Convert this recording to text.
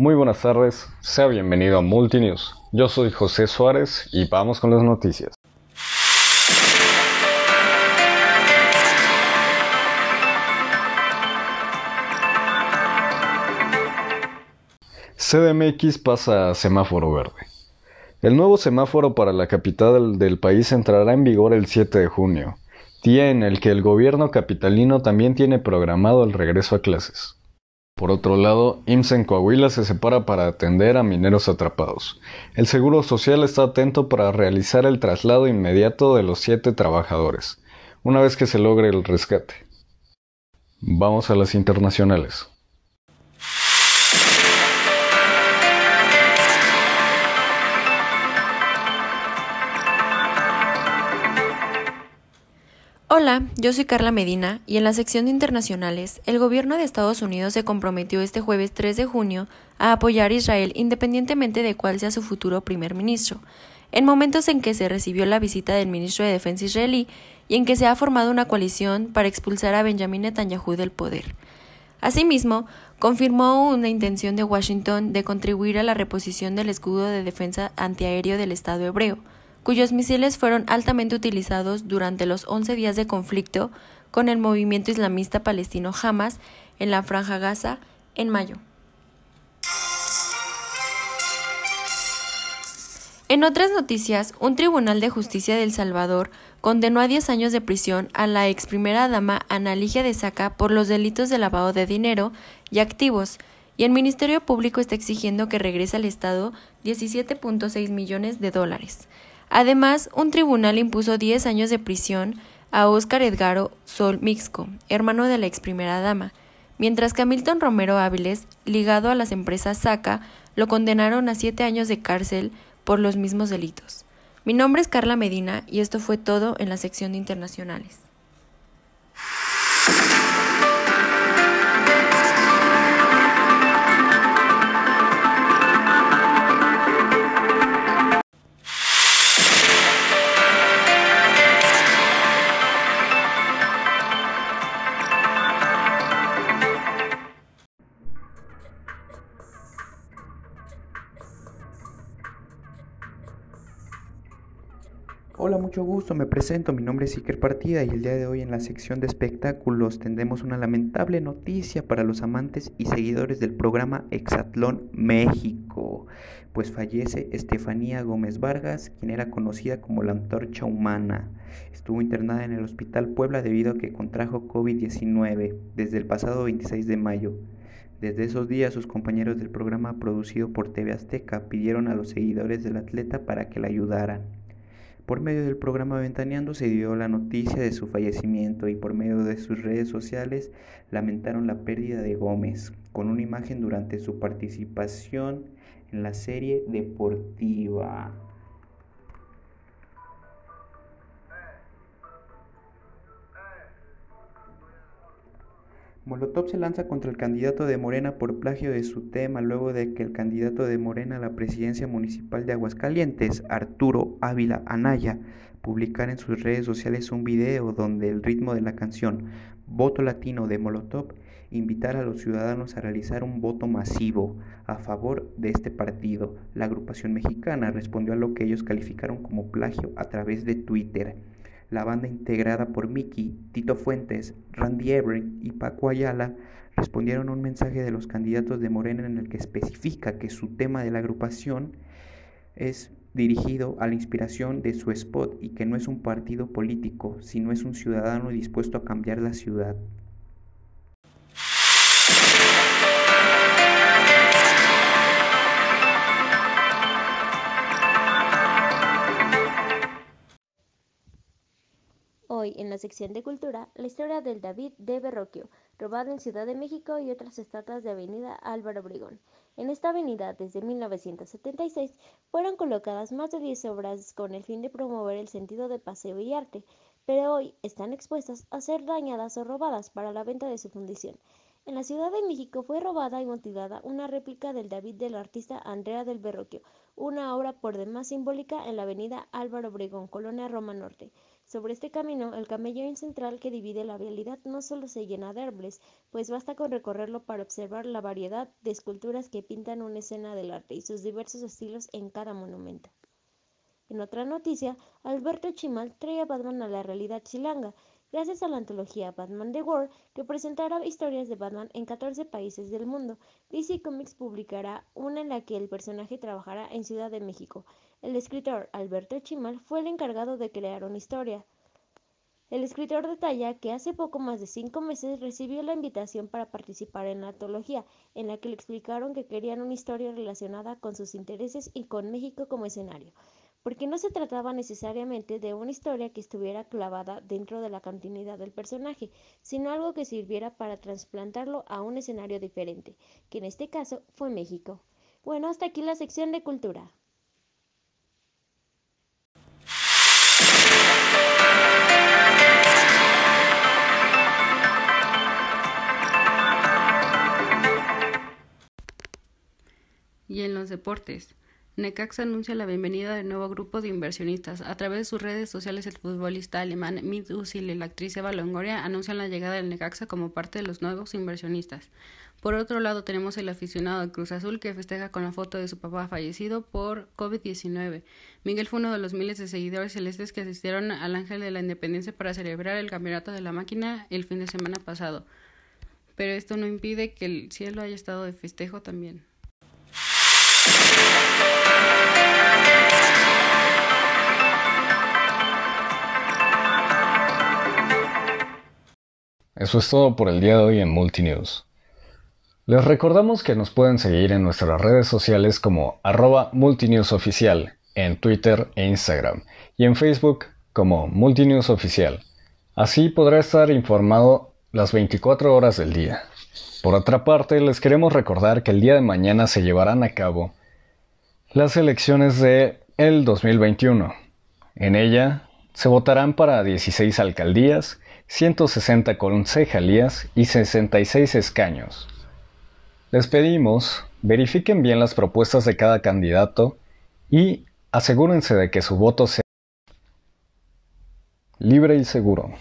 Muy buenas tardes, sea bienvenido a Multinews. Yo soy José Suárez y vamos con las noticias. CDMX pasa a semáforo verde. El nuevo semáforo para la capital del país entrará en vigor el 7 de junio, día en el que el gobierno capitalino también tiene programado el regreso a clases. Por otro lado, IMSS en Coahuila se separa para atender a mineros atrapados. El Seguro Social está atento para realizar el traslado inmediato de los siete trabajadores, una vez que se logre el rescate. Vamos a las internacionales. Hola, yo soy Carla Medina y en la sección de internacionales, el gobierno de Estados Unidos se comprometió este jueves 3 de junio a apoyar a Israel independientemente de cuál sea su futuro primer ministro, en momentos en que se recibió la visita del ministro de Defensa israelí y en que se ha formado una coalición para expulsar a Benjamin Netanyahu del poder. Asimismo, confirmó una intención de Washington de contribuir a la reposición del escudo de defensa antiaéreo del Estado hebreo, cuyos misiles fueron altamente utilizados durante los 11 días de conflicto con el movimiento islamista palestino Hamas en la Franja Gaza en mayo. En otras noticias, un tribunal de justicia de El Salvador condenó a 10 años de prisión a la ex primera dama Ana Ligia de Saca por los delitos de lavado de dinero y activos, y el Ministerio Público está exigiendo que regrese al Estado 17.6 millones de dólares. Además, un tribunal impuso 10 años de prisión a Óscar Edgaro Sol Mixco, hermano de la ex primera dama, mientras que a Milton Romero Áviles, ligado a las empresas SACA, lo condenaron a 7 años de cárcel por los mismos delitos. Mi nombre es Carla Medina y esto fue todo en la sección de internacionales. Hola, mucho gusto, me presento, mi nombre es Iker Partida y el día de hoy en la sección de espectáculos tendremos una lamentable noticia para los amantes y seguidores del programa Exatlón México, pues fallece Estefanía Gómez Vargas, quien era conocida como la antorcha humana. Estuvo internada en el Hospital Puebla debido a que contrajo COVID-19 desde el pasado 26 de mayo. Desde esos días sus compañeros del programa producido por TV Azteca pidieron a los seguidores del atleta para que la ayudaran. Por medio del programa Ventaneando se dio la noticia de su fallecimiento y por medio de sus redes sociales lamentaron la pérdida de Gómez con una imagen durante su participación en la serie deportiva. Molotov se lanza contra el candidato de Morena por plagio de su tema luego de que el candidato de Morena a la presidencia municipal de Aguascalientes, Arturo Ávila Anaya, publicara en sus redes sociales un video donde el ritmo de la canción Voto Latino de Molotov invitara a los ciudadanos a realizar un voto masivo a favor de este partido. La agrupación mexicana respondió a lo que ellos calificaron como plagio a través de Twitter. La banda integrada por Mickey, Tito Fuentes, Randy Everett y Paco Ayala respondieron a un mensaje de los candidatos de Morena en el que especifica que su tema de la agrupación es dirigido a la inspiración de su spot y que no es un partido político, sino es un ciudadano dispuesto a cambiar la ciudad. Sección de cultura, la historia del David de Berroquio, robado en Ciudad de México y otras estatuas de Avenida Álvaro Obregón. En esta avenida, desde 1976, fueron colocadas más de 10 obras con el fin de promover el sentido de paseo y arte, pero hoy están expuestas a ser dañadas o robadas para la venta de su fundición. En la Ciudad de México fue robada y mutilada una réplica del David del artista Andrea del Berroquio, una obra por demás simbólica en la avenida Álvaro Obregón, Colonia Roma Norte. Sobre este camino, el camellón central que divide la vialidad no solo se llena de árboles, pues basta con recorrerlo para observar la variedad de esculturas que pintan una escena del arte y sus diversos estilos en cada monumento. En otra noticia, Alberto Chimal trae a Batman a la realidad chilanga, gracias a la antología Batman The World, que presentará historias de Batman en 14 países del mundo. DC Comics publicará una en la que el personaje trabajará en Ciudad de México, el escritor Alberto Chimal fue el encargado de crear una historia. El escritor detalla que hace poco más de cinco meses recibió la invitación para participar en la antología, en la que le explicaron que querían una historia relacionada con sus intereses y con México como escenario, porque no se trataba necesariamente de una historia que estuviera clavada dentro de la continuidad del personaje, sino algo que sirviera para trasplantarlo a un escenario diferente, que en este caso fue México. Bueno, hasta aquí la sección de cultura. Deportes. Necaxa anuncia la bienvenida del nuevo grupo de inversionistas. A través de sus redes sociales, el futbolista alemán Mid y la actriz Eva Longoria anuncian la llegada del Necaxa como parte de los nuevos inversionistas. Por otro lado, tenemos el aficionado de Cruz Azul que festeja con la foto de su papá fallecido por COVID-19. Miguel fue uno de los miles de seguidores celestes que asistieron al Ángel de la Independencia para celebrar el campeonato de la máquina el fin de semana pasado. Pero esto no impide que el cielo haya estado de festejo también. Eso es todo por el día de hoy en Multinews. Les recordamos que nos pueden seguir en nuestras redes sociales como arroba multinewsoficial en Twitter e Instagram y en Facebook como Multinews Oficial. Así podrá estar informado las 24 horas del día. Por otra parte, les queremos recordar que el día de mañana se llevarán a cabo las elecciones de el 2021. En ella se votarán para 16 alcaldías, 160 concejalías y 66 escaños. Les pedimos, verifiquen bien las propuestas de cada candidato y asegúrense de que su voto sea libre y seguro.